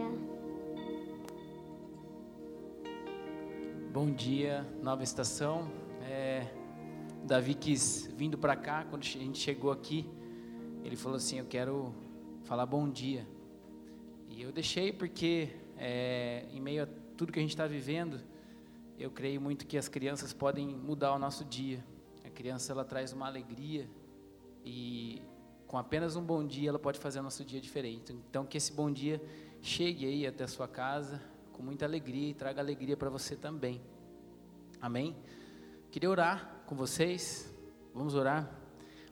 dia. Bom dia, nova estação. É, Davi quis vindo para cá, quando a gente chegou aqui, ele falou assim: Eu quero falar bom dia. E eu deixei porque, é, em meio a tudo que a gente está vivendo, eu creio muito que as crianças podem mudar o nosso dia. A criança ela traz uma alegria e com apenas um bom dia ela pode fazer o nosso dia diferente. Então que esse bom dia chegue aí até a sua casa com muita alegria e traga alegria para você também. Amém? Queria orar com vocês. Vamos orar.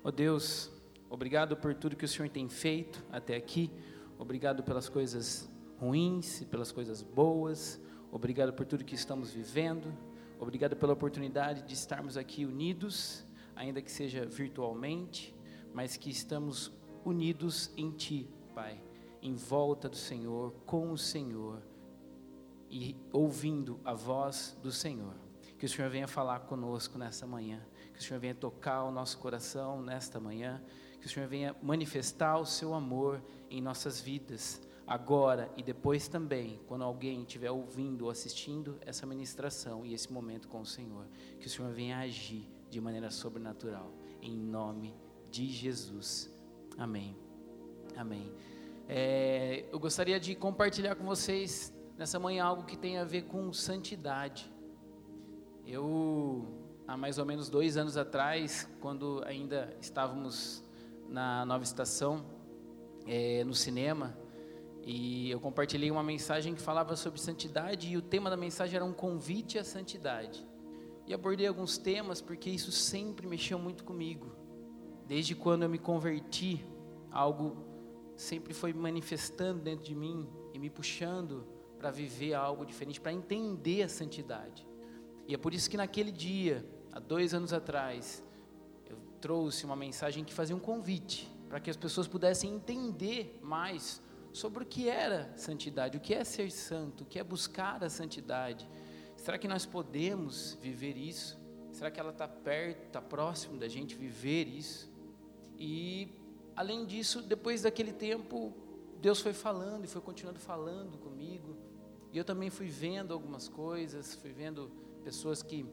Oh Deus, obrigado por tudo que o Senhor tem feito até aqui. Obrigado pelas coisas ruins e pelas coisas boas. Obrigado por tudo que estamos vivendo. Obrigado pela oportunidade de estarmos aqui unidos, ainda que seja virtualmente, mas que estamos unidos em Ti, Pai, em volta do Senhor, com o Senhor e ouvindo a voz do Senhor. Que o Senhor venha falar conosco nesta manhã, que o Senhor venha tocar o nosso coração nesta manhã, que o Senhor venha manifestar o seu amor em nossas vidas, agora e depois também, quando alguém estiver ouvindo ou assistindo essa ministração e esse momento com o Senhor, que o Senhor venha agir de maneira sobrenatural, em nome de Jesus. Amém. Amém. É, eu gostaria de compartilhar com vocês nessa manhã algo que tem a ver com santidade. Eu, há mais ou menos dois anos atrás, quando ainda estávamos na nova estação, é, no cinema, e eu compartilhei uma mensagem que falava sobre santidade, e o tema da mensagem era um convite à santidade. E abordei alguns temas, porque isso sempre mexeu muito comigo. Desde quando eu me converti, algo sempre foi manifestando dentro de mim e me puxando para viver algo diferente, para entender a santidade. E é por isso que naquele dia, há dois anos atrás, eu trouxe uma mensagem que fazia um convite para que as pessoas pudessem entender mais sobre o que era santidade, o que é ser santo, o que é buscar a santidade. Será que nós podemos viver isso? Será que ela está perto, está próximo da gente viver isso? E, além disso, depois daquele tempo, Deus foi falando e foi continuando falando comigo. E eu também fui vendo algumas coisas, fui vendo pessoas que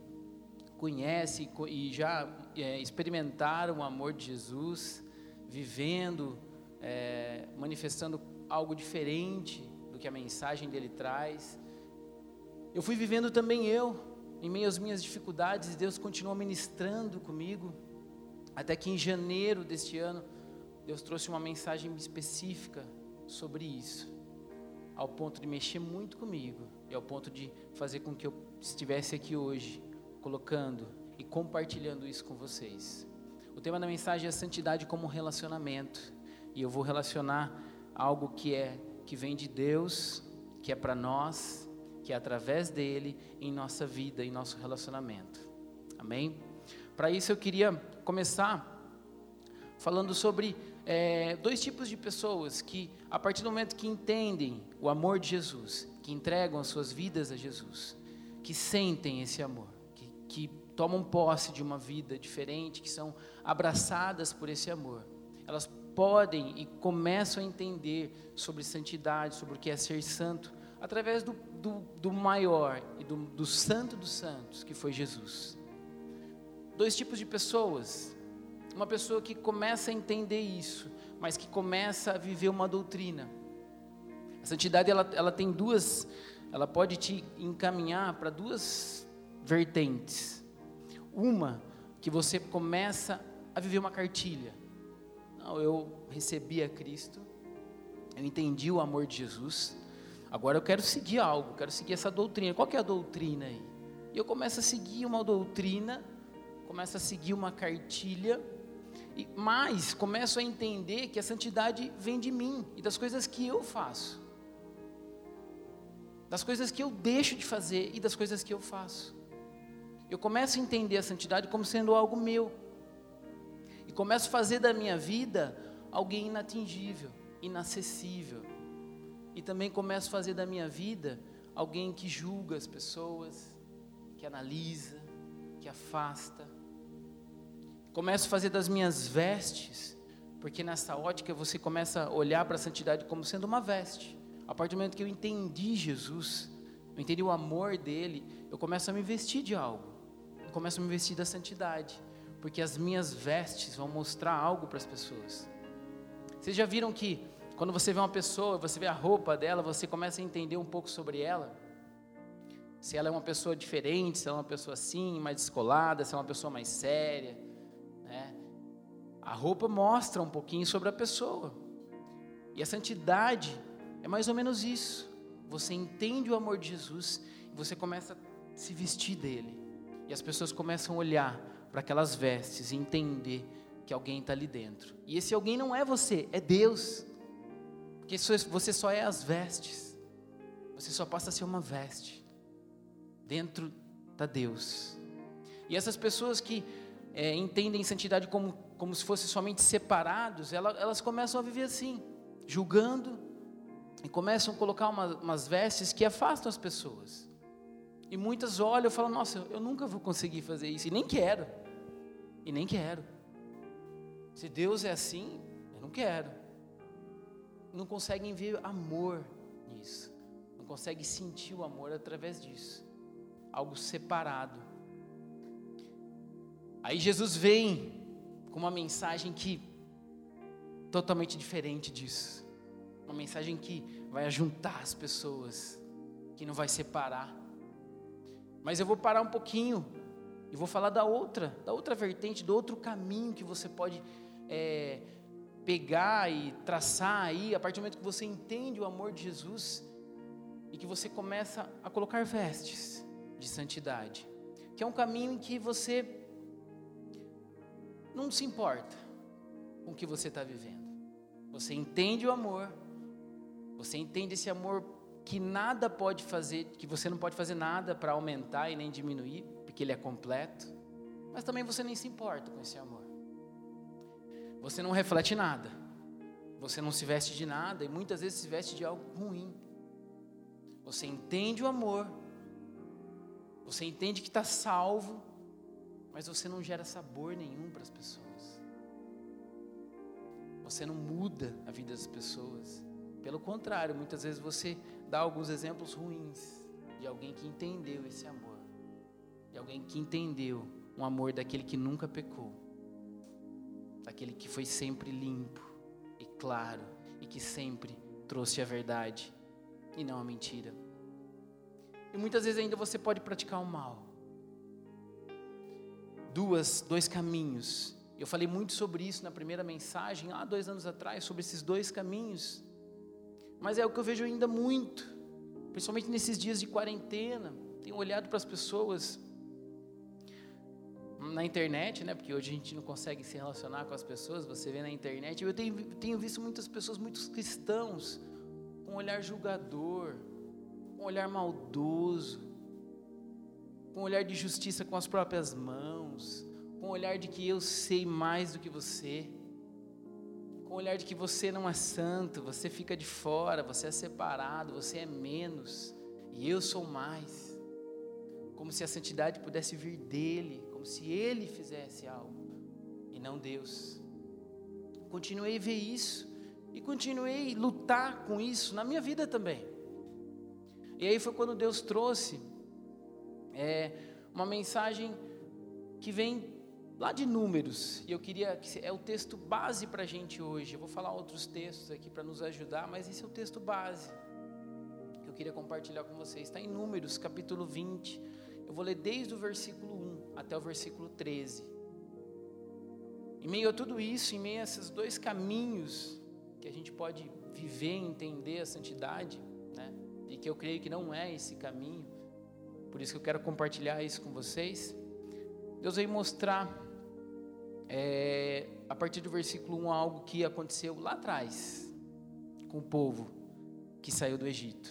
conhecem e já é, experimentaram o amor de Jesus, vivendo, é, manifestando algo diferente do que a mensagem dele traz. Eu fui vivendo também eu, em meio às minhas dificuldades, Deus continuou ministrando comigo, até que em janeiro deste ano, Deus trouxe uma mensagem específica sobre isso, ao ponto de mexer muito comigo e ao ponto de fazer com que eu estivesse aqui hoje, colocando e compartilhando isso com vocês. O tema da mensagem é santidade como relacionamento, e eu vou relacionar algo que é que vem de Deus, que é para nós, que é através dele em nossa vida, em nosso relacionamento. Amém? Para isso eu queria começar falando sobre é, dois tipos de pessoas que, a partir do momento que entendem o amor de Jesus, que entregam as suas vidas a Jesus, que sentem esse amor, que, que tomam posse de uma vida diferente, que são abraçadas por esse amor, elas podem e começam a entender sobre santidade, sobre o que é ser santo, através do, do, do maior e do, do santo dos santos, que foi Jesus. Dois tipos de pessoas. Uma pessoa que começa a entender isso, mas que começa a viver uma doutrina. A santidade ela, ela tem duas, ela pode te encaminhar para duas vertentes. Uma que você começa a viver uma cartilha. Não, eu recebi a Cristo, eu entendi o amor de Jesus. Agora eu quero seguir algo, quero seguir essa doutrina. Qual que é a doutrina aí? E eu começo a seguir uma doutrina, começo a seguir uma cartilha, e mais começo a entender que a santidade vem de mim e das coisas que eu faço das coisas que eu deixo de fazer e das coisas que eu faço. Eu começo a entender a santidade como sendo algo meu. E começo a fazer da minha vida alguém inatingível, inacessível. E também começo a fazer da minha vida alguém que julga as pessoas, que analisa, que afasta. Começo a fazer das minhas vestes, porque nessa ótica você começa a olhar para a santidade como sendo uma veste a partir do momento que eu entendi Jesus, eu entendi o amor dele, eu começo a me vestir de algo. Eu começo a me vestir da santidade, porque as minhas vestes vão mostrar algo para as pessoas. Vocês já viram que quando você vê uma pessoa, você vê a roupa dela, você começa a entender um pouco sobre ela? Se ela é uma pessoa diferente, se ela é uma pessoa assim, mais descolada, se é uma pessoa mais séria? A roupa mostra um pouquinho sobre a pessoa. E a santidade é mais ou menos isso. Você entende o amor de Jesus e você começa a se vestir dele. E as pessoas começam a olhar para aquelas vestes e entender que alguém está ali dentro. E esse alguém não é você, é Deus. Porque você só é as vestes. Você só passa a ser uma veste. Dentro da Deus. E essas pessoas que é, entendem santidade como, como se fossem somente separados, elas, elas começam a viver assim, julgando, e começam a colocar uma, umas vestes que afastam as pessoas. E muitas olham e falam: Nossa, eu nunca vou conseguir fazer isso, e nem quero, e nem quero. Se Deus é assim, eu não quero. Não conseguem ver amor nisso, não conseguem sentir o amor através disso, algo separado. Aí Jesus vem com uma mensagem que totalmente diferente disso. Uma mensagem que vai juntar as pessoas, que não vai separar. Mas eu vou parar um pouquinho e vou falar da outra, da outra vertente, do outro caminho que você pode é, pegar e traçar aí, a partir do momento que você entende o amor de Jesus e que você começa a colocar vestes de santidade, que é um caminho em que você não se importa com o que você está vivendo. Você entende o amor, você entende esse amor que nada pode fazer, que você não pode fazer nada para aumentar e nem diminuir, porque ele é completo. Mas também você nem se importa com esse amor. Você não reflete nada. Você não se veste de nada e muitas vezes se veste de algo ruim. Você entende o amor. Você entende que está salvo, mas você não gera sabor nenhum para as pessoas. Você não muda a vida das pessoas. Pelo contrário, muitas vezes você dá alguns exemplos ruins de alguém que entendeu esse amor, de alguém que entendeu um amor daquele que nunca pecou, daquele que foi sempre limpo e claro e que sempre trouxe a verdade e não a mentira. E muitas vezes ainda você pode praticar o mal. Duas, dois caminhos. Eu falei muito sobre isso na primeira mensagem, há dois anos atrás, sobre esses dois caminhos mas é o que eu vejo ainda muito, principalmente nesses dias de quarentena. Tenho olhado para as pessoas na internet, né? Porque hoje a gente não consegue se relacionar com as pessoas, você vê na internet. Eu tenho, tenho visto muitas pessoas, muitos cristãos, com um olhar julgador, com um olhar maldoso, com um olhar de justiça com as próprias mãos, com um olhar de que eu sei mais do que você com o olhar de que você não é santo, você fica de fora, você é separado, você é menos, e eu sou mais. Como se a santidade pudesse vir dele, como se ele fizesse algo, e não Deus. Continuei a ver isso, e continuei a lutar com isso na minha vida também. E aí foi quando Deus trouxe é, uma mensagem que vem lá de Números, e eu queria que é o texto base para a gente hoje. Eu vou falar outros textos aqui para nos ajudar, mas esse é o texto base que eu queria compartilhar com vocês. Está em Números, capítulo 20. Eu vou ler desde o versículo 1 até o versículo 13. Em meio a tudo isso, em meio a esses dois caminhos que a gente pode viver entender a santidade, né? e que eu creio que não é esse caminho, por isso que eu quero compartilhar isso com vocês. Deus veio mostrar é, a partir do versículo 1, algo que aconteceu lá atrás, com o povo que saiu do Egito.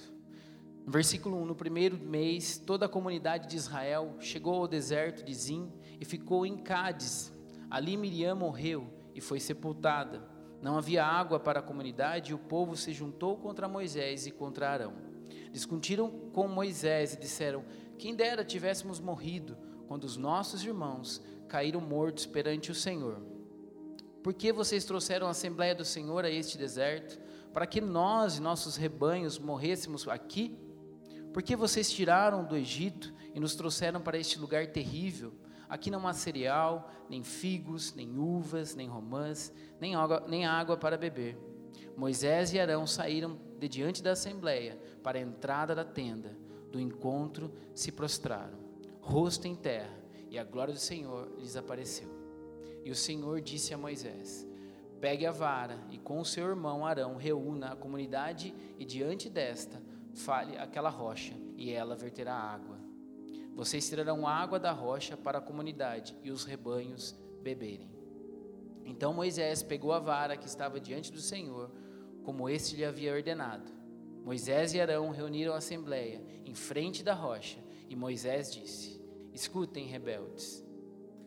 No versículo 1, no primeiro mês, toda a comunidade de Israel chegou ao deserto de Zim e ficou em Cádiz. Ali Miriam morreu e foi sepultada. Não havia água para a comunidade e o povo se juntou contra Moisés e contra Arão. Discutiram com Moisés e disseram: Quem dera tivéssemos morrido quando os nossos irmãos caíram mortos perante o Senhor. Por que vocês trouxeram a Assembleia do Senhor a este deserto? para que nós e nossos rebanhos morrêssemos aqui? Porque vocês tiraram do Egito e nos trouxeram para este lugar terrível? Aqui não há cereal, nem figos, nem uvas, nem romãs, nem água, nem água para beber. Moisés e Arão saíram de diante da assembleia para a entrada da tenda do encontro, se prostraram, rosto em terra, e a glória do Senhor lhes apareceu. E o Senhor disse a Moisés: Pegue a vara e com o seu irmão Arão reúna a comunidade e diante desta fale aquela rocha e ela verterá água. Vocês tirarão água da rocha para a comunidade e os rebanhos beberem. Então Moisés pegou a vara que estava diante do Senhor, como este lhe havia ordenado. Moisés e Arão reuniram a assembleia em frente da rocha, e Moisés disse: Escutem, rebeldes,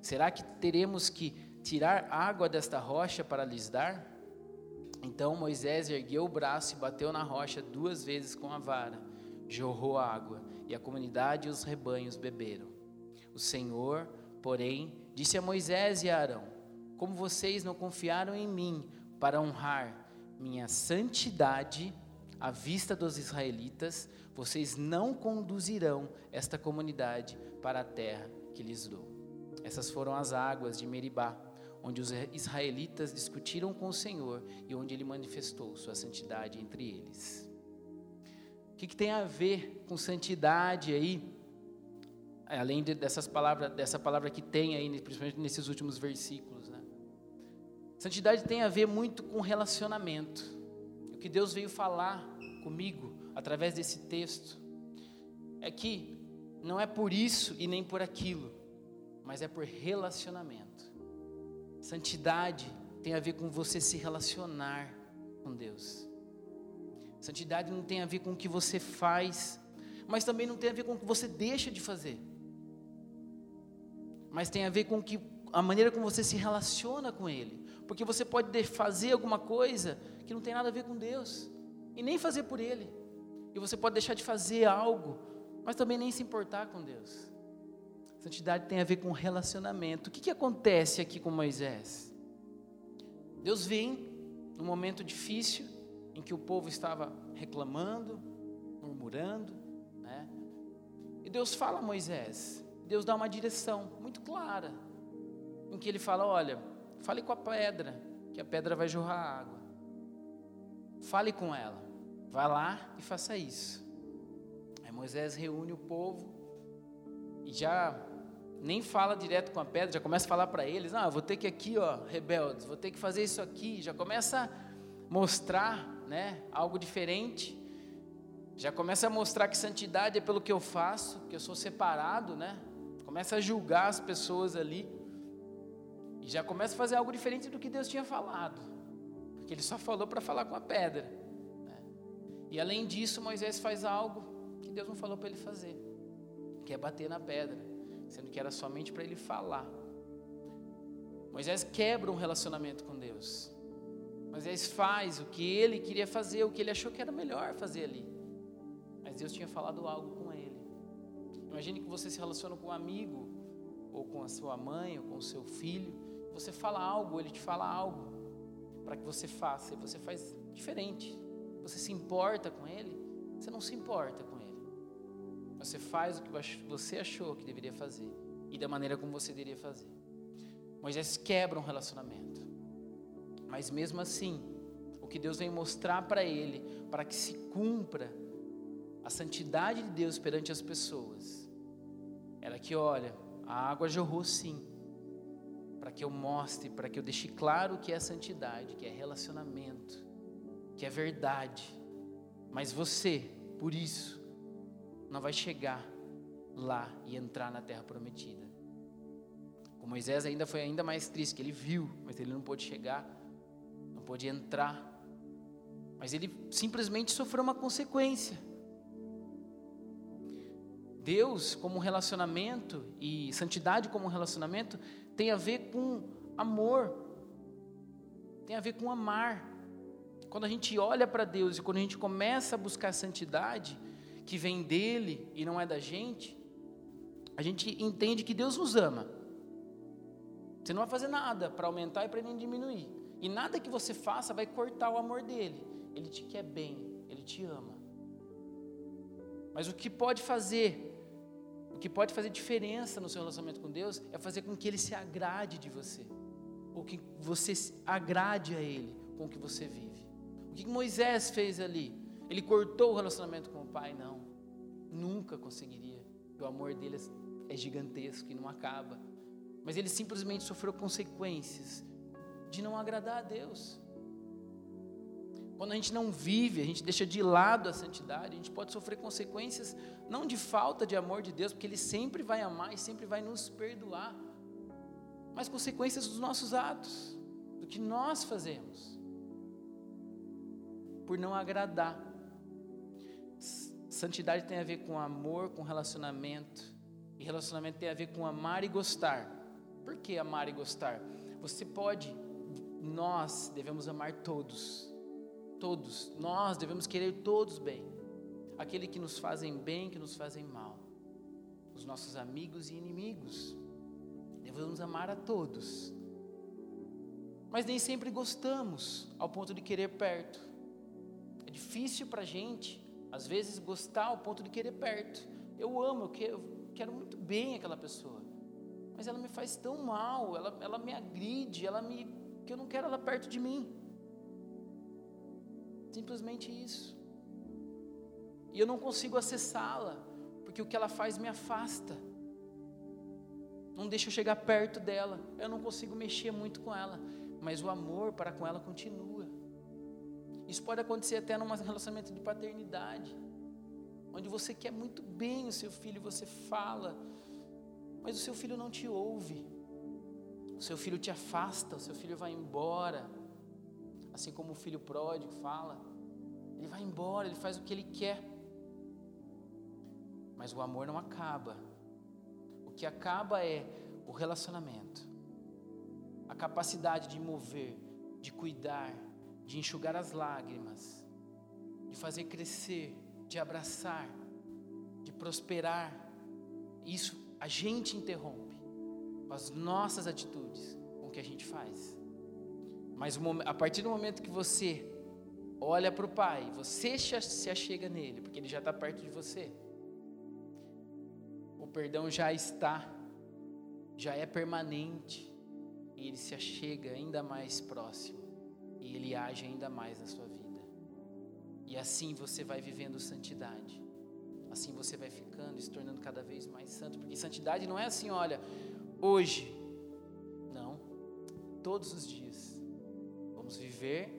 será que teremos que tirar água desta rocha para lhes dar? Então Moisés ergueu o braço e bateu na rocha duas vezes com a vara, jorrou água, e a comunidade e os rebanhos beberam. O Senhor, porém, disse a Moisés e a Arão: Como vocês não confiaram em mim para honrar minha santidade à vista dos israelitas, vocês não conduzirão esta comunidade para a terra que lhes dou. Essas foram as águas de Meribá, onde os israelitas discutiram com o Senhor e onde ele manifestou sua santidade entre eles. O que, que tem a ver com santidade aí? Além de, dessas palavras, dessa palavra que tem aí, principalmente nesses últimos versículos, né? Santidade tem a ver muito com relacionamento. O que Deus veio falar comigo através desse texto é que não é por isso e nem por aquilo, mas é por relacionamento. Santidade tem a ver com você se relacionar com Deus. Santidade não tem a ver com o que você faz, mas também não tem a ver com o que você deixa de fazer. Mas tem a ver com que, a maneira como você se relaciona com Ele. Porque você pode fazer alguma coisa que não tem nada a ver com Deus, e nem fazer por Ele. E você pode deixar de fazer algo, mas também nem se importar com Deus. Santidade tem a ver com relacionamento. O que, que acontece aqui com Moisés? Deus vem num momento difícil, em que o povo estava reclamando, murmurando, né? E Deus fala a Moisés, Deus dá uma direção muito clara, em que ele fala: Olha, fale com a pedra, que a pedra vai jorrar água. Fale com ela, vá lá e faça isso. Aí Moisés reúne o povo e já nem fala direto com a pedra, já começa a falar para eles: Ah, vou ter que aqui, ó, rebeldes, vou ter que fazer isso aqui. Já começa a mostrar né, algo diferente. Já começa a mostrar que santidade é pelo que eu faço, que eu sou separado, né? Começa a julgar as pessoas ali. E já começa a fazer algo diferente do que Deus tinha falado. Porque ele só falou para falar com a pedra. Né? E além disso, Moisés faz algo que Deus não falou para ele fazer, que é bater na pedra, sendo que era somente para ele falar. Moisés quebra um relacionamento com Deus. Moisés faz o que ele queria fazer, o que ele achou que era melhor fazer ali. Mas Deus tinha falado algo com ele. Imagine que você se relaciona com um amigo, ou com a sua mãe, ou com o seu filho. Você fala algo, ele te fala algo para que você faça, e você faz diferente. Você se importa com ele, você não se importa com ele. Você faz o que você achou que deveria fazer e da maneira como você deveria fazer. Moisés quebra um relacionamento. Mas mesmo assim, o que Deus vem mostrar para ele, para que se cumpra a santidade de Deus perante as pessoas, era que, olha, a água jorrou sim, para que eu mostre, para que eu deixe claro o que é santidade, que é relacionamento, que é verdade. Mas você, por isso, não vai chegar lá e entrar na terra prometida. Com Moisés ainda foi ainda mais triste, que ele viu, mas ele não pôde chegar pôde entrar, mas ele simplesmente sofreu uma consequência. Deus, como relacionamento e santidade como relacionamento, tem a ver com amor, tem a ver com amar. Quando a gente olha para Deus e quando a gente começa a buscar santidade, que vem dele e não é da gente, a gente entende que Deus nos ama. Você não vai fazer nada para aumentar e para nem diminuir. E nada que você faça vai cortar o amor dele. Ele te quer bem, ele te ama. Mas o que pode fazer, o que pode fazer diferença no seu relacionamento com Deus é fazer com que ele se agrade de você, ou que você agrade a ele com o que você vive. O que Moisés fez ali? Ele cortou o relacionamento com o pai? Não, nunca conseguiria. O amor dele é gigantesco e não acaba. Mas ele simplesmente sofreu consequências de não agradar a Deus. Quando a gente não vive, a gente deixa de lado a santidade, a gente pode sofrer consequências não de falta de amor de Deus, porque Ele sempre vai amar e sempre vai nos perdoar, mas consequências dos nossos atos, do que nós fazemos, por não agradar. Santidade tem a ver com amor, com relacionamento, e relacionamento tem a ver com amar e gostar. Por que amar e gostar? Você pode, nós devemos amar todos Todos, nós devemos querer todos bem. Aquele que nos fazem bem, que nos fazem mal. Os nossos amigos e inimigos. Devemos amar a todos. Mas nem sempre gostamos ao ponto de querer perto. É difícil para a gente, às vezes, gostar ao ponto de querer perto. Eu amo, eu quero, eu quero muito bem aquela pessoa. Mas ela me faz tão mal, ela, ela me agride, ela me, que eu não quero ela perto de mim. Simplesmente isso. E eu não consigo acessá-la, porque o que ela faz me afasta. Não deixa eu chegar perto dela. Eu não consigo mexer muito com ela, mas o amor para com ela continua. Isso pode acontecer até num relacionamento de paternidade, onde você quer muito bem o seu filho, você fala, mas o seu filho não te ouve. O seu filho te afasta, o seu filho vai embora. Assim como o filho pródigo fala, ele vai embora, ele faz o que ele quer. Mas o amor não acaba. O que acaba é o relacionamento, a capacidade de mover, de cuidar, de enxugar as lágrimas, de fazer crescer, de abraçar, de prosperar. Isso a gente interrompe com as nossas atitudes, com o que a gente faz. Mas a partir do momento que você olha para o Pai, você se achega nele, porque ele já está perto de você. O perdão já está, já é permanente, e ele se achega ainda mais próximo, e ele age ainda mais na sua vida. E assim você vai vivendo santidade. Assim você vai ficando e se tornando cada vez mais santo, porque santidade não é assim, olha, hoje. Não. Todos os dias Vamos viver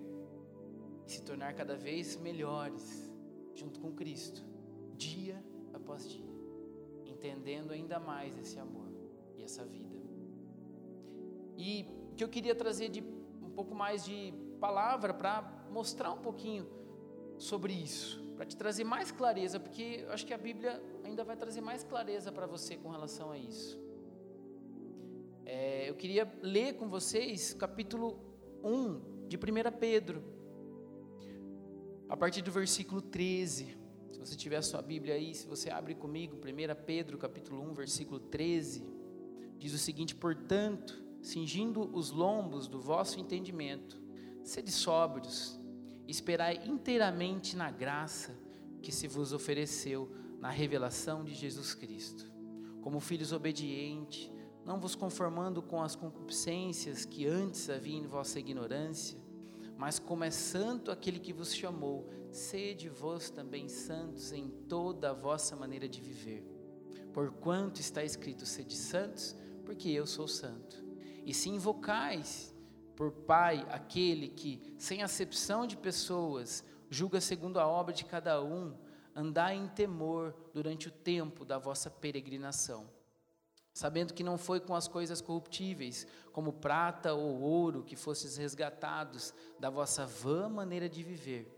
se tornar cada vez melhores junto com Cristo, dia após dia, entendendo ainda mais esse amor e essa vida. E que eu queria trazer de um pouco mais de palavra para mostrar um pouquinho sobre isso, para te trazer mais clareza, porque eu acho que a Bíblia ainda vai trazer mais clareza para você com relação a isso. É, eu queria ler com vocês capítulo 1 de 1 Pedro, a partir do versículo 13. Se você tiver a sua Bíblia aí, se você abre comigo, 1 Pedro, capítulo 1, versículo 13, diz o seguinte: Portanto, cingindo os lombos do vosso entendimento, sede sóbrios, esperai inteiramente na graça que se vos ofereceu na revelação de Jesus Cristo. Como filhos obedientes, não vos conformando com as concupiscências que antes havia em vossa ignorância, mas como é santo aquele que vos chamou, sede vós também santos em toda a vossa maneira de viver. Porquanto está escrito: sede santos, porque eu sou santo. E se invocais por Pai aquele que, sem acepção de pessoas, julga segundo a obra de cada um, andai em temor durante o tempo da vossa peregrinação sabendo que não foi com as coisas corruptíveis, como prata ou ouro, que fostes resgatados da vossa vã maneira de viver,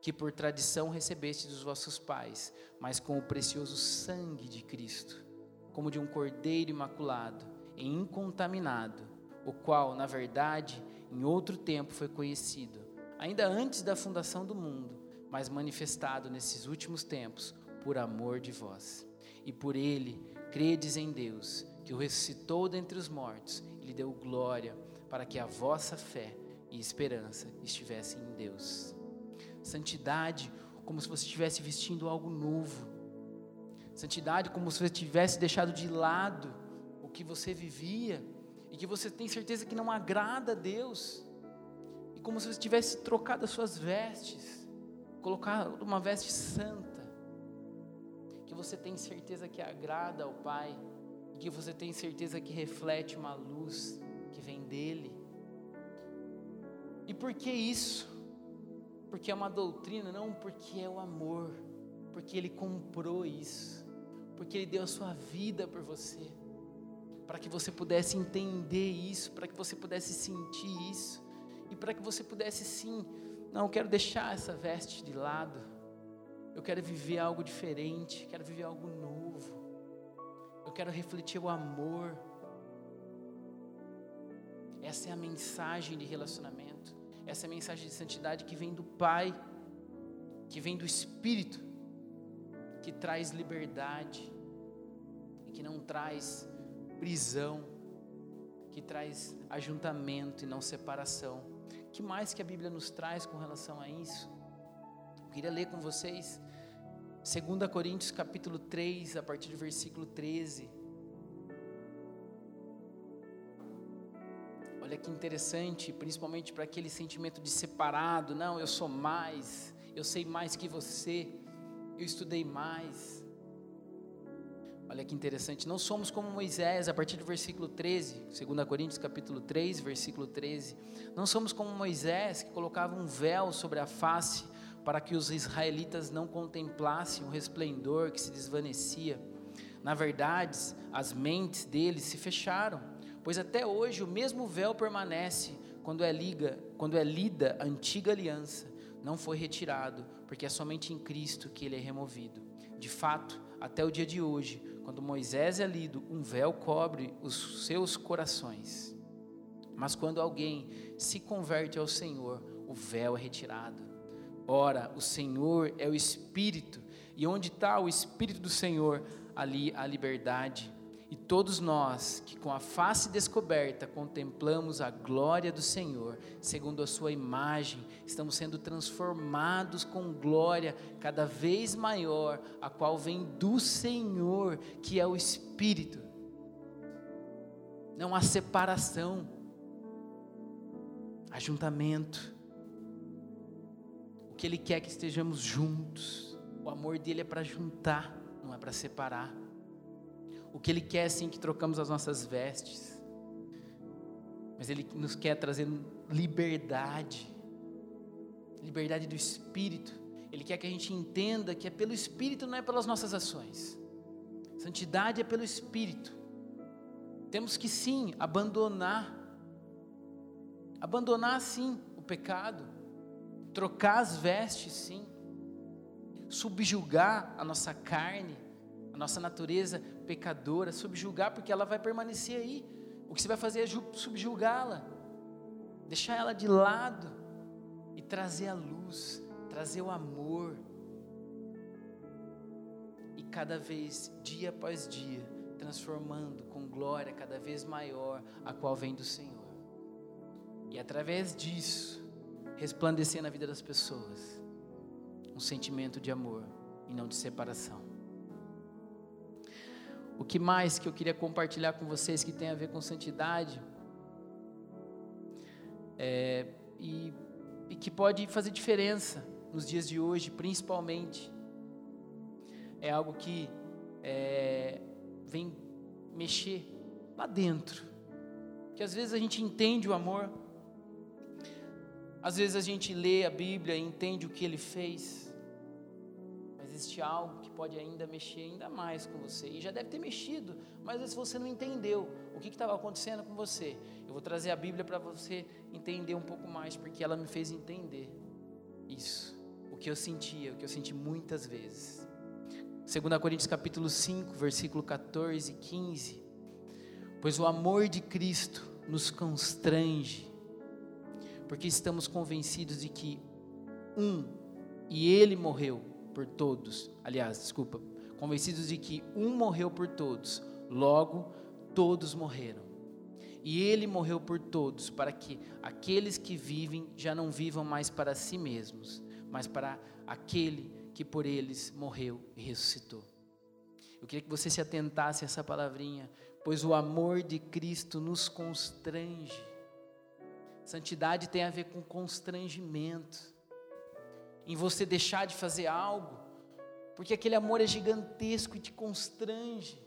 que por tradição recebeste dos vossos pais, mas com o precioso sangue de Cristo, como de um cordeiro imaculado e incontaminado, o qual, na verdade, em outro tempo foi conhecido, ainda antes da fundação do mundo, mas manifestado nesses últimos tempos por amor de vós. E por ele credes em Deus, que o ressuscitou dentre os mortos e lhe deu glória, para que a vossa fé e esperança estivessem em Deus. Santidade como se você estivesse vestindo algo novo. Santidade como se você tivesse deixado de lado o que você vivia e que você tem certeza que não agrada a Deus. E como se você tivesse trocado as suas vestes, colocado uma veste santa, que você tem certeza que agrada ao Pai, que você tem certeza que reflete uma luz que vem dele. E por que isso? Porque é uma doutrina, não porque é o amor, porque ele comprou isso, porque ele deu a sua vida por você para que você pudesse entender isso, para que você pudesse sentir isso, e para que você pudesse sim, não, quero deixar essa veste de lado, eu quero viver algo diferente, quero viver algo novo, eu quero refletir o amor. Essa é a mensagem de relacionamento, essa é a mensagem de santidade que vem do Pai, que vem do Espírito, que traz liberdade que não traz prisão, que traz ajuntamento e não separação. que mais que a Bíblia nos traz com relação a isso? Queria ler com vocês 2 Coríntios capítulo 3, a partir do versículo 13. Olha que interessante, principalmente para aquele sentimento de separado, não, eu sou mais, eu sei mais que você, eu estudei mais. Olha que interessante, não somos como Moisés, a partir do versículo 13, 2 Coríntios capítulo 3, versículo 13. Não somos como Moisés, que colocava um véu sobre a face para que os israelitas não contemplassem o resplendor que se desvanecia. Na verdade, as mentes deles se fecharam, pois até hoje o mesmo véu permanece quando é, liga, quando é lida a antiga aliança. Não foi retirado, porque é somente em Cristo que ele é removido. De fato, até o dia de hoje, quando Moisés é lido, um véu cobre os seus corações. Mas quando alguém se converte ao Senhor, o véu é retirado. Ora, o Senhor é o Espírito, e onde está o Espírito do Senhor, ali a liberdade. E todos nós que com a face descoberta contemplamos a glória do Senhor, segundo a sua imagem, estamos sendo transformados com glória cada vez maior, a qual vem do Senhor, que é o Espírito. Não há separação, ajuntamento. O que Ele quer é que estejamos juntos. O amor dele é para juntar, não é para separar. O que Ele quer sim que trocamos as nossas vestes, mas Ele nos quer trazer liberdade, liberdade do Espírito. Ele quer que a gente entenda que é pelo Espírito, não é pelas nossas ações. Santidade é pelo Espírito. Temos que sim abandonar, abandonar sim o pecado, trocar as vestes sim, subjugar a nossa carne, a nossa natureza pecadora, subjugar, porque ela vai permanecer aí. O que você vai fazer é subjugá-la, deixar ela de lado e trazer a luz, trazer o amor. E cada vez, dia após dia, transformando com glória cada vez maior, a qual vem do Senhor. E através disso, resplandecer na vida das pessoas um sentimento de amor e não de separação. O que mais que eu queria compartilhar com vocês que tem a ver com santidade é, e, e que pode fazer diferença nos dias de hoje, principalmente, é algo que é, vem mexer lá dentro. Que às vezes a gente entende o amor, às vezes a gente lê a Bíblia e entende o que ele fez, existe algo que pode ainda mexer ainda mais com você. E já deve ter mexido, mas às vezes você não entendeu o que estava acontecendo com você. Eu vou trazer a Bíblia para você entender um pouco mais, porque ela me fez entender isso. O que eu sentia, o que eu senti muitas vezes. 2 Coríntios capítulo 5, versículo 14 e 15. Pois o amor de Cristo nos constrange, porque estamos convencidos de que um, e Ele morreu por todos. Aliás, desculpa, convencidos de que um morreu por todos, logo todos morreram. E ele morreu por todos, para que aqueles que vivem já não vivam mais para si mesmos, mas para aquele que por eles morreu e ressuscitou. Eu queria que você se atentasse a essa palavrinha, pois o amor de Cristo nos constrange. Santidade tem a ver com constrangimento, em você deixar de fazer algo, porque aquele amor é gigantesco e te constrange.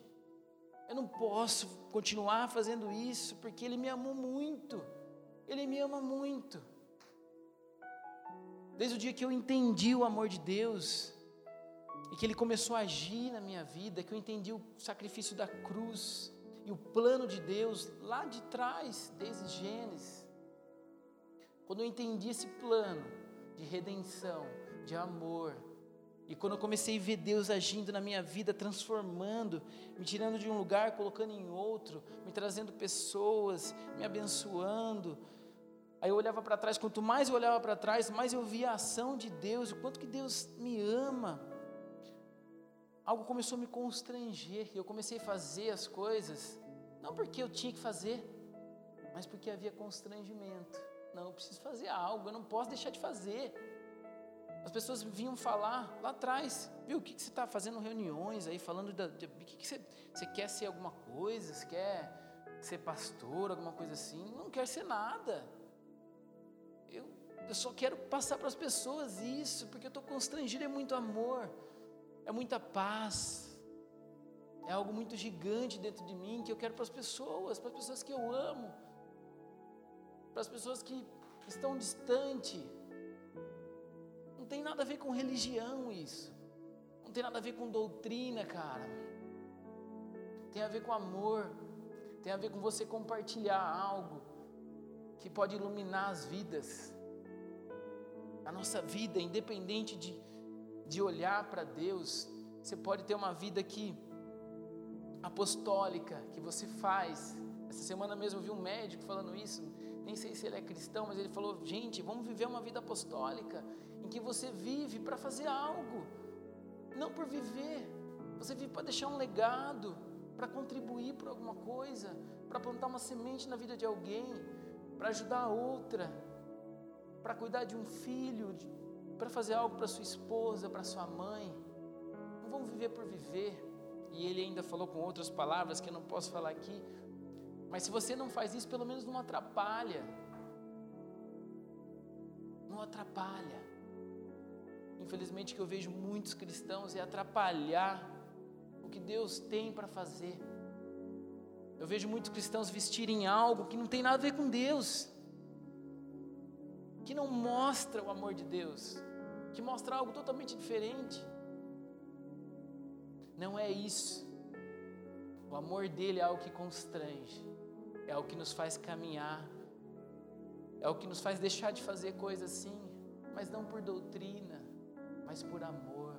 Eu não posso continuar fazendo isso, porque Ele me amou muito, Ele me ama muito. Desde o dia que eu entendi o amor de Deus, e que Ele começou a agir na minha vida, que eu entendi o sacrifício da cruz e o plano de Deus lá de trás, desde Gênesis. Quando eu entendi esse plano de redenção, de amor, e quando eu comecei a ver Deus agindo na minha vida, transformando, me tirando de um lugar, colocando em outro, me trazendo pessoas, me abençoando. Aí eu olhava para trás, quanto mais eu olhava para trás, mais eu via a ação de Deus, o quanto que Deus me ama. Algo começou a me constranger, eu comecei a fazer as coisas, não porque eu tinha que fazer, mas porque havia constrangimento. Não, eu preciso fazer algo, eu não posso deixar de fazer. As pessoas vinham falar lá atrás, viu, o que, que você está fazendo reuniões aí, falando da, de, que, que você, você quer ser alguma coisa, você quer ser pastor, alguma coisa assim, não quer ser nada. Eu, eu só quero passar para as pessoas isso, porque eu estou constrangido, é muito amor, é muita paz, é algo muito gigante dentro de mim que eu quero para as pessoas, para as pessoas que eu amo, para as pessoas que estão distantes não tem nada a ver com religião isso. Não tem nada a ver com doutrina, cara. Tem a ver com amor. Tem a ver com você compartilhar algo que pode iluminar as vidas. A nossa vida, independente de, de olhar para Deus, você pode ter uma vida que apostólica que você faz. Essa semana mesmo eu vi um médico falando isso nem sei se ele é cristão, mas ele falou: gente, vamos viver uma vida apostólica, em que você vive para fazer algo, não por viver, você vive para deixar um legado, para contribuir por alguma coisa, para plantar uma semente na vida de alguém, para ajudar a outra, para cuidar de um filho, para fazer algo para sua esposa, para sua mãe. Não vamos viver por viver. E ele ainda falou com outras palavras que eu não posso falar aqui, mas se você não faz isso, pelo menos não atrapalha. Não atrapalha. Infelizmente, o que eu vejo muitos cristãos é atrapalhar o que Deus tem para fazer. Eu vejo muitos cristãos vestirem algo que não tem nada a ver com Deus, que não mostra o amor de Deus, que mostra algo totalmente diferente. Não é isso. O amor dele é algo que constrange é o que nos faz caminhar, é o que nos faz deixar de fazer coisas assim, mas não por doutrina, mas por amor.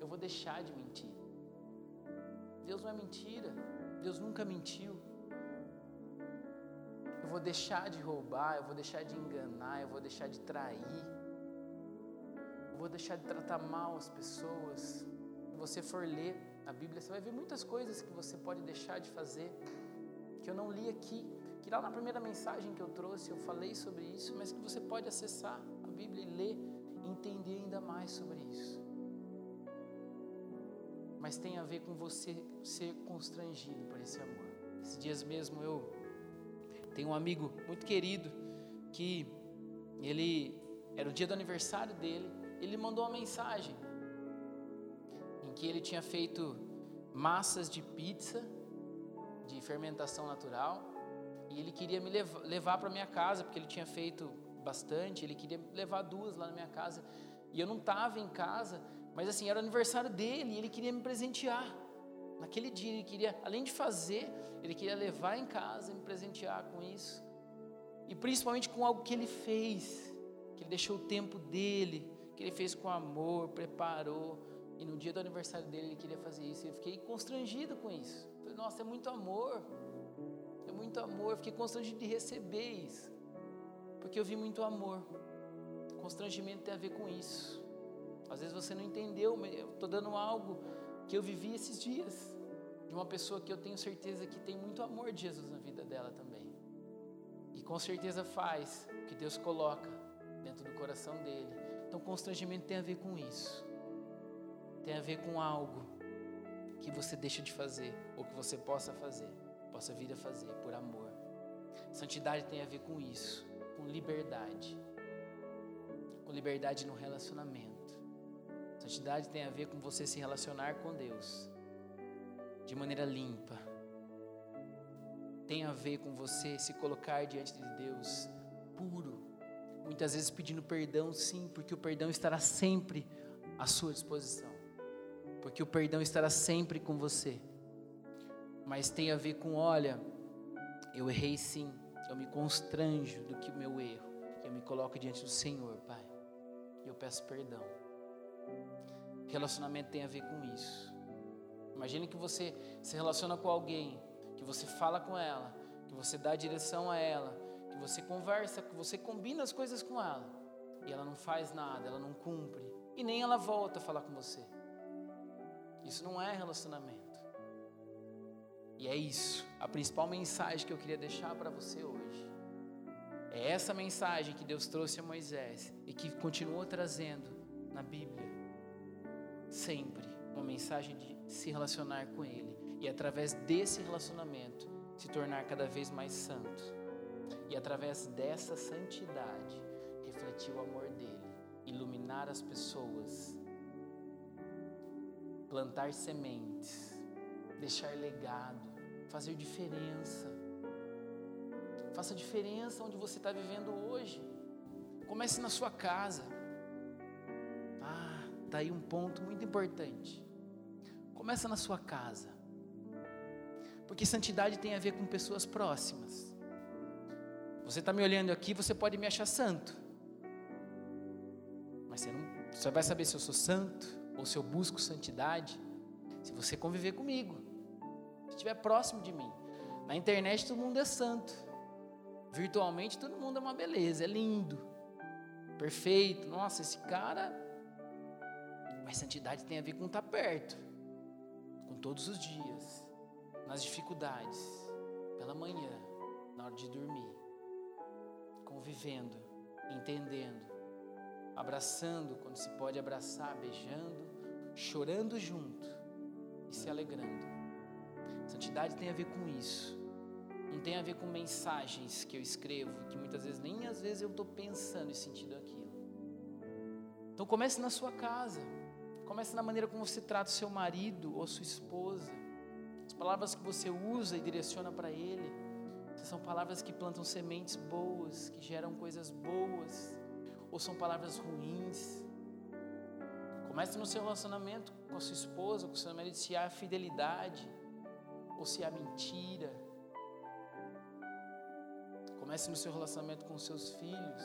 Eu vou deixar de mentir. Deus não é mentira, Deus nunca mentiu. Eu vou deixar de roubar, eu vou deixar de enganar, eu vou deixar de trair, eu vou deixar de tratar mal as pessoas. Se você for ler a Bíblia, você vai ver muitas coisas que você pode deixar de fazer que eu não li aqui, que lá na primeira mensagem que eu trouxe eu falei sobre isso, mas que você pode acessar a Bíblia e ler e entender ainda mais sobre isso. Mas tem a ver com você ser constrangido por esse amor. Esses dias mesmo eu tenho um amigo muito querido que ele era o dia do aniversário dele, ele mandou uma mensagem em que ele tinha feito massas de pizza de fermentação natural e ele queria me levar, levar para minha casa porque ele tinha feito bastante, ele queria levar duas lá na minha casa e eu não estava em casa, mas assim era aniversário dele e ele queria me presentear. Naquele dia ele queria, além de fazer, ele queria levar em casa e me presentear com isso. E principalmente com algo que ele fez, que ele deixou o tempo dele, que ele fez com amor, preparou. E no dia do aniversário dele ele queria fazer isso. E eu fiquei constrangido com isso. Falei, nossa, é muito amor. É muito amor. Eu fiquei constrangido de receber isso. Porque eu vi muito amor. Constrangimento tem a ver com isso. Às vezes você não entendeu, mas eu estou dando algo que eu vivi esses dias. De uma pessoa que eu tenho certeza que tem muito amor de Jesus na vida dela também. E com certeza faz o que Deus coloca dentro do coração dele Então, constrangimento tem a ver com isso. Tem a ver com algo que você deixa de fazer, ou que você possa fazer, possa vir a fazer por amor. Santidade tem a ver com isso, com liberdade. Com liberdade no relacionamento. Santidade tem a ver com você se relacionar com Deus de maneira limpa. Tem a ver com você se colocar diante de Deus puro. Muitas vezes pedindo perdão, sim, porque o perdão estará sempre à sua disposição. Porque o perdão estará sempre com você. Mas tem a ver com, olha, eu errei sim, eu me constranjo do que o meu erro. Eu me coloco diante do Senhor, Pai. E eu peço perdão. Relacionamento tem a ver com isso. Imagine que você se relaciona com alguém, que você fala com ela, que você dá direção a ela, que você conversa, que você combina as coisas com ela, e ela não faz nada, ela não cumpre, e nem ela volta a falar com você. Isso não é relacionamento. E é isso, a principal mensagem que eu queria deixar para você hoje. É essa mensagem que Deus trouxe a Moisés e que continua trazendo na Bíblia. Sempre uma mensagem de se relacionar com Ele e através desse relacionamento se tornar cada vez mais santo e através dessa santidade refletir o amor dele, iluminar as pessoas, plantar sementes, deixar legado, fazer diferença. Faça diferença onde você está vivendo hoje. Comece na sua casa. Ah, tá aí um ponto muito importante. Começa na sua casa. Porque santidade tem a ver com pessoas próximas. Você está me olhando aqui, você pode me achar santo. Mas você não você vai saber se eu sou santo ou se eu busco santidade se você conviver comigo. Se estiver próximo de mim. Na internet todo mundo é santo. Virtualmente todo mundo é uma beleza, é lindo. Perfeito. Nossa, esse cara. Mas santidade tem a ver com estar tá perto com todos os dias, nas dificuldades, pela manhã, na hora de dormir, convivendo, entendendo, abraçando quando se pode abraçar, beijando, chorando junto e se alegrando. Santidade tem a ver com isso. Não tem a ver com mensagens que eu escrevo, que muitas vezes nem às vezes eu estou pensando e sentindo aquilo. Então comece na sua casa. Comece na maneira como você trata o seu marido ou sua esposa. As palavras que você usa e direciona para ele. São palavras que plantam sementes boas, que geram coisas boas, ou são palavras ruins. Comece no seu relacionamento com a sua esposa, com o seu marido, se há fidelidade ou se há mentira. Comece no seu relacionamento com seus filhos,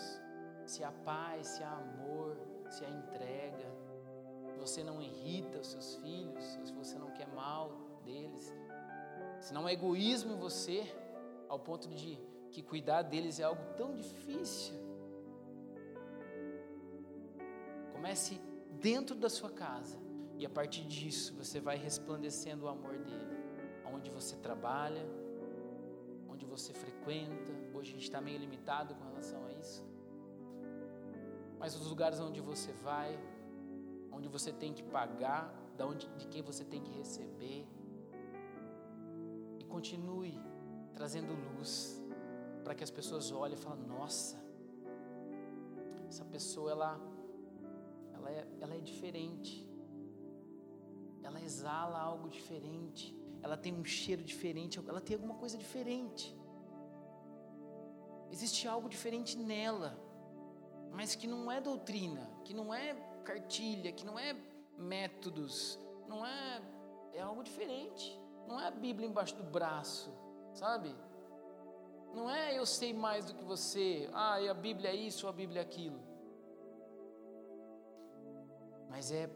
se há paz, se há amor, se há entrega você não irrita os seus filhos, se você não quer mal deles, se não é egoísmo em você, ao ponto de que cuidar deles é algo tão difícil. Comece dentro da sua casa e a partir disso você vai resplandecendo o amor dele, onde você trabalha, onde você frequenta. Hoje a gente está meio limitado com relação a isso, mas os lugares onde você vai, onde você tem que pagar, de, onde, de quem você tem que receber. E continue trazendo luz para que as pessoas olhem e falem: Nossa, essa pessoa ela, ela, é, ela é diferente, ela exala algo diferente, ela tem um cheiro diferente, ela tem alguma coisa diferente. Existe algo diferente nela, mas que não é doutrina, que não é cartilha, que não é métodos, não é é algo diferente. Não é a Bíblia embaixo do braço, sabe? Não é eu sei mais do que você. Ah, a Bíblia é isso, a Bíblia é aquilo. Mas é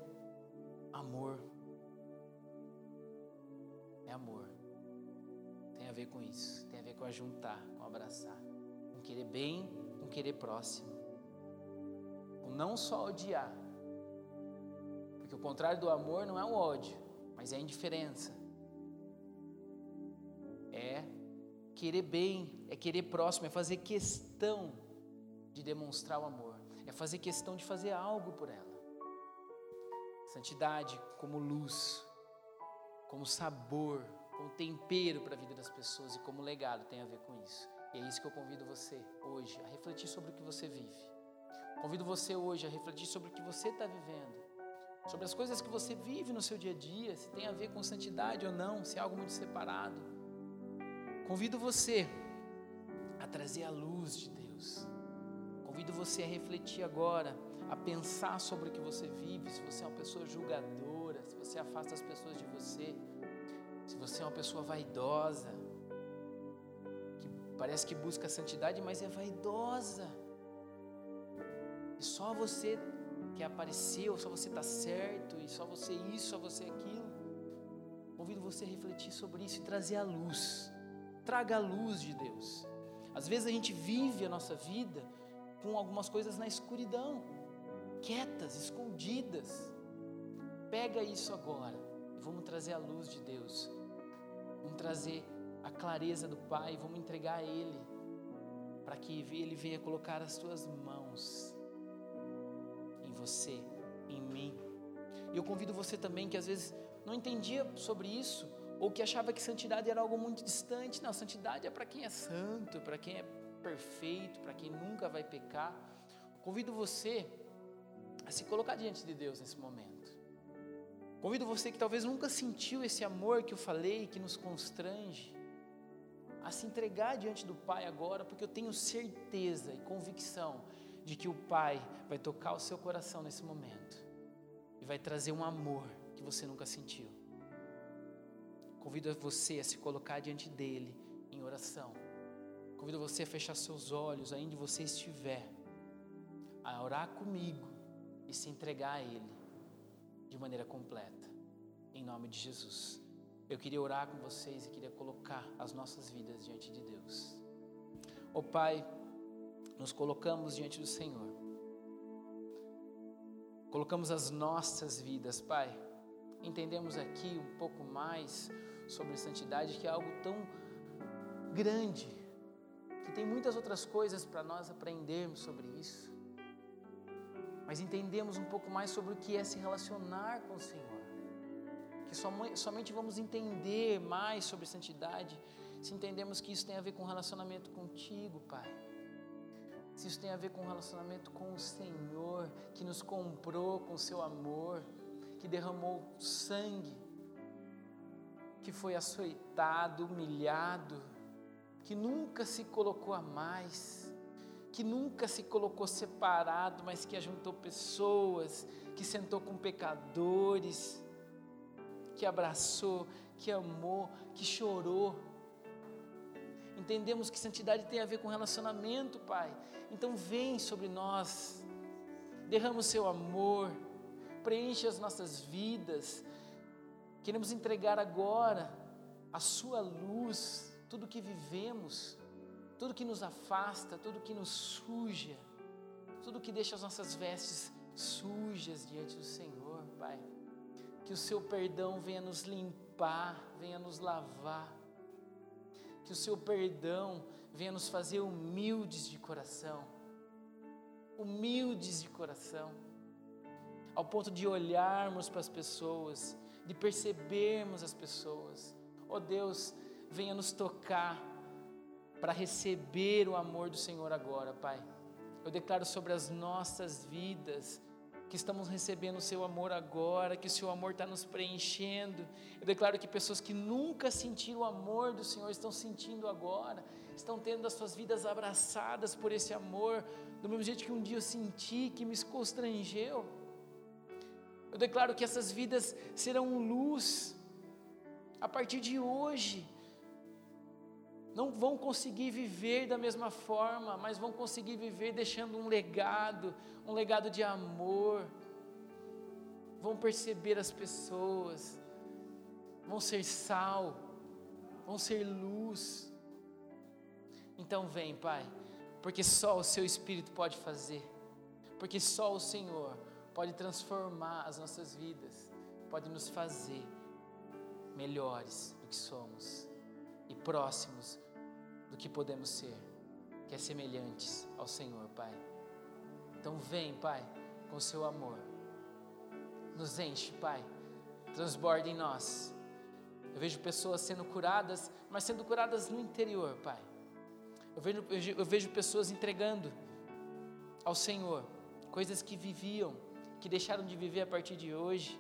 amor. É amor. Tem a ver com isso. Tem a ver com ajuntar, com abraçar. Com querer bem, com querer próximo. Com não só odiar, porque o contrário do amor não é o ódio, mas é a indiferença. É querer bem, é querer próximo, é fazer questão de demonstrar o amor, é fazer questão de fazer algo por ela. Santidade como luz, como sabor, como tempero para a vida das pessoas e como legado tem a ver com isso. E é isso que eu convido você hoje a refletir sobre o que você vive. Convido você hoje a refletir sobre o que você está vivendo, sobre as coisas que você vive no seu dia a dia, se tem a ver com santidade ou não, se é algo muito separado. Convido você a trazer a luz de Deus. Convido você a refletir agora, a pensar sobre o que você vive, se você é uma pessoa julgadora, se você afasta as pessoas de você, se você é uma pessoa vaidosa, que parece que busca santidade, mas é vaidosa. E só você que apareceu, só você está certo, e só você isso, só você aquilo. Convido você a refletir sobre isso e trazer a luz. Traga a luz de Deus. Às vezes a gente vive a nossa vida com algumas coisas na escuridão, quietas, escondidas. Pega isso agora vamos trazer a luz de Deus, vamos trazer a clareza do Pai, vamos entregar a Ele, para que Ele venha colocar as tuas mãos em você, em mim. E eu convido você também que às vezes não entendia sobre isso, ou que achava que santidade era algo muito distante. Não, santidade é para quem é santo, para quem é perfeito, para quem nunca vai pecar. Convido você a se colocar diante de Deus nesse momento. Convido você que talvez nunca sentiu esse amor que eu falei, que nos constrange, a se entregar diante do Pai agora, porque eu tenho certeza e convicção de que o Pai vai tocar o seu coração nesse momento e vai trazer um amor que você nunca sentiu. Convido você a se colocar diante dele em oração. Convido você a fechar seus olhos, ainda você estiver, a orar comigo e se entregar a Ele de maneira completa, em nome de Jesus. Eu queria orar com vocês e queria colocar as nossas vidas diante de Deus. Ó oh, Pai, nos colocamos diante do Senhor. Colocamos as nossas vidas, Pai. Entendemos aqui um pouco mais sobre santidade, que é algo tão grande, que tem muitas outras coisas para nós aprendermos sobre isso mas entendemos um pouco mais sobre o que é se relacionar com o Senhor. Que somente vamos entender mais sobre santidade se entendemos que isso tem a ver com relacionamento contigo, Pai. Se isso tem a ver com relacionamento com o Senhor, que nos comprou com seu amor, que derramou sangue, que foi açoitado, humilhado, que nunca se colocou a mais que nunca se colocou separado, mas que ajuntou pessoas, que sentou com pecadores, que abraçou, que amou, que chorou. Entendemos que santidade tem a ver com relacionamento, Pai. Então vem sobre nós, derrama o seu amor, preenche as nossas vidas. Queremos entregar agora a sua luz, tudo que vivemos tudo que nos afasta, tudo que nos suja, tudo que deixa as nossas vestes sujas diante do Senhor, Pai. Que o seu perdão venha nos limpar, venha nos lavar. Que o seu perdão venha nos fazer humildes de coração. Humildes de coração. Ao ponto de olharmos para as pessoas, de percebermos as pessoas. Oh Deus, venha nos tocar para receber o amor do Senhor agora, Pai. Eu declaro sobre as nossas vidas que estamos recebendo o Seu amor agora, que o Seu amor está nos preenchendo. Eu declaro que pessoas que nunca sentiram o amor do Senhor estão sentindo agora, estão tendo as suas vidas abraçadas por esse amor, do mesmo jeito que um dia eu senti, que me constrangeu. Eu declaro que essas vidas serão luz a partir de hoje não vão conseguir viver da mesma forma, mas vão conseguir viver deixando um legado, um legado de amor. Vão perceber as pessoas, vão ser sal, vão ser luz. Então vem, Pai, porque só o Seu Espírito pode fazer, porque só o Senhor pode transformar as nossas vidas, pode nos fazer melhores do que somos e próximos do que podemos ser, que é semelhantes ao Senhor, Pai. Então vem, Pai, com seu amor. Nos enche, Pai. Transborda em nós. Eu vejo pessoas sendo curadas, mas sendo curadas no interior, Pai. Eu vejo, eu vejo pessoas entregando ao Senhor coisas que viviam, que deixaram de viver a partir de hoje.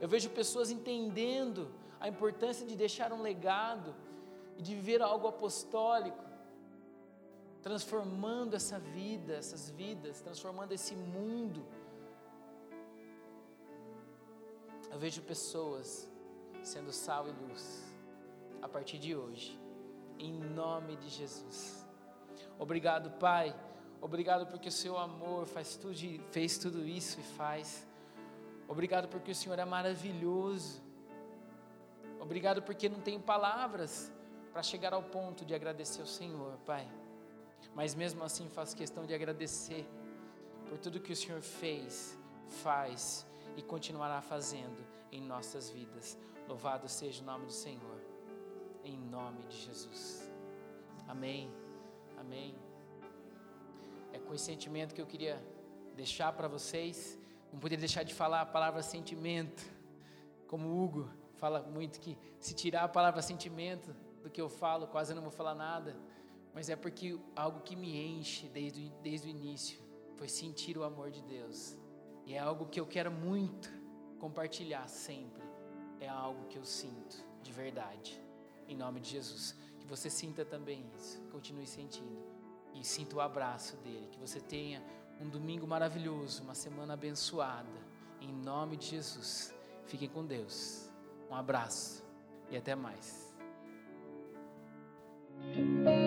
Eu vejo pessoas entendendo a importância de deixar um legado e de viver algo apostólico, transformando essa vida, essas vidas, transformando esse mundo. Eu vejo pessoas sendo sal e luz a partir de hoje, em nome de Jesus. Obrigado, Pai. Obrigado porque o seu amor faz tudo, fez tudo isso e faz. Obrigado porque o Senhor é maravilhoso. Obrigado porque não tenho palavras para chegar ao ponto de agradecer ao Senhor, Pai. Mas mesmo assim faço questão de agradecer por tudo que o Senhor fez, faz e continuará fazendo em nossas vidas. Louvado seja o nome do Senhor, em nome de Jesus. Amém. Amém. É com esse sentimento que eu queria deixar para vocês. Não poderia deixar de falar a palavra sentimento, como o Hugo fala muito que se tirar a palavra sentimento do que eu falo, quase não vou falar nada mas é porque algo que me enche desde, desde o início foi sentir o amor de Deus. E é algo que eu quero muito compartilhar sempre. É algo que eu sinto de verdade. Em nome de Jesus. Que você sinta também isso. Continue sentindo. E sinta o abraço dele. Que você tenha um domingo maravilhoso, uma semana abençoada. Em nome de Jesus. Fiquem com Deus. Um abraço e até mais. Thank you.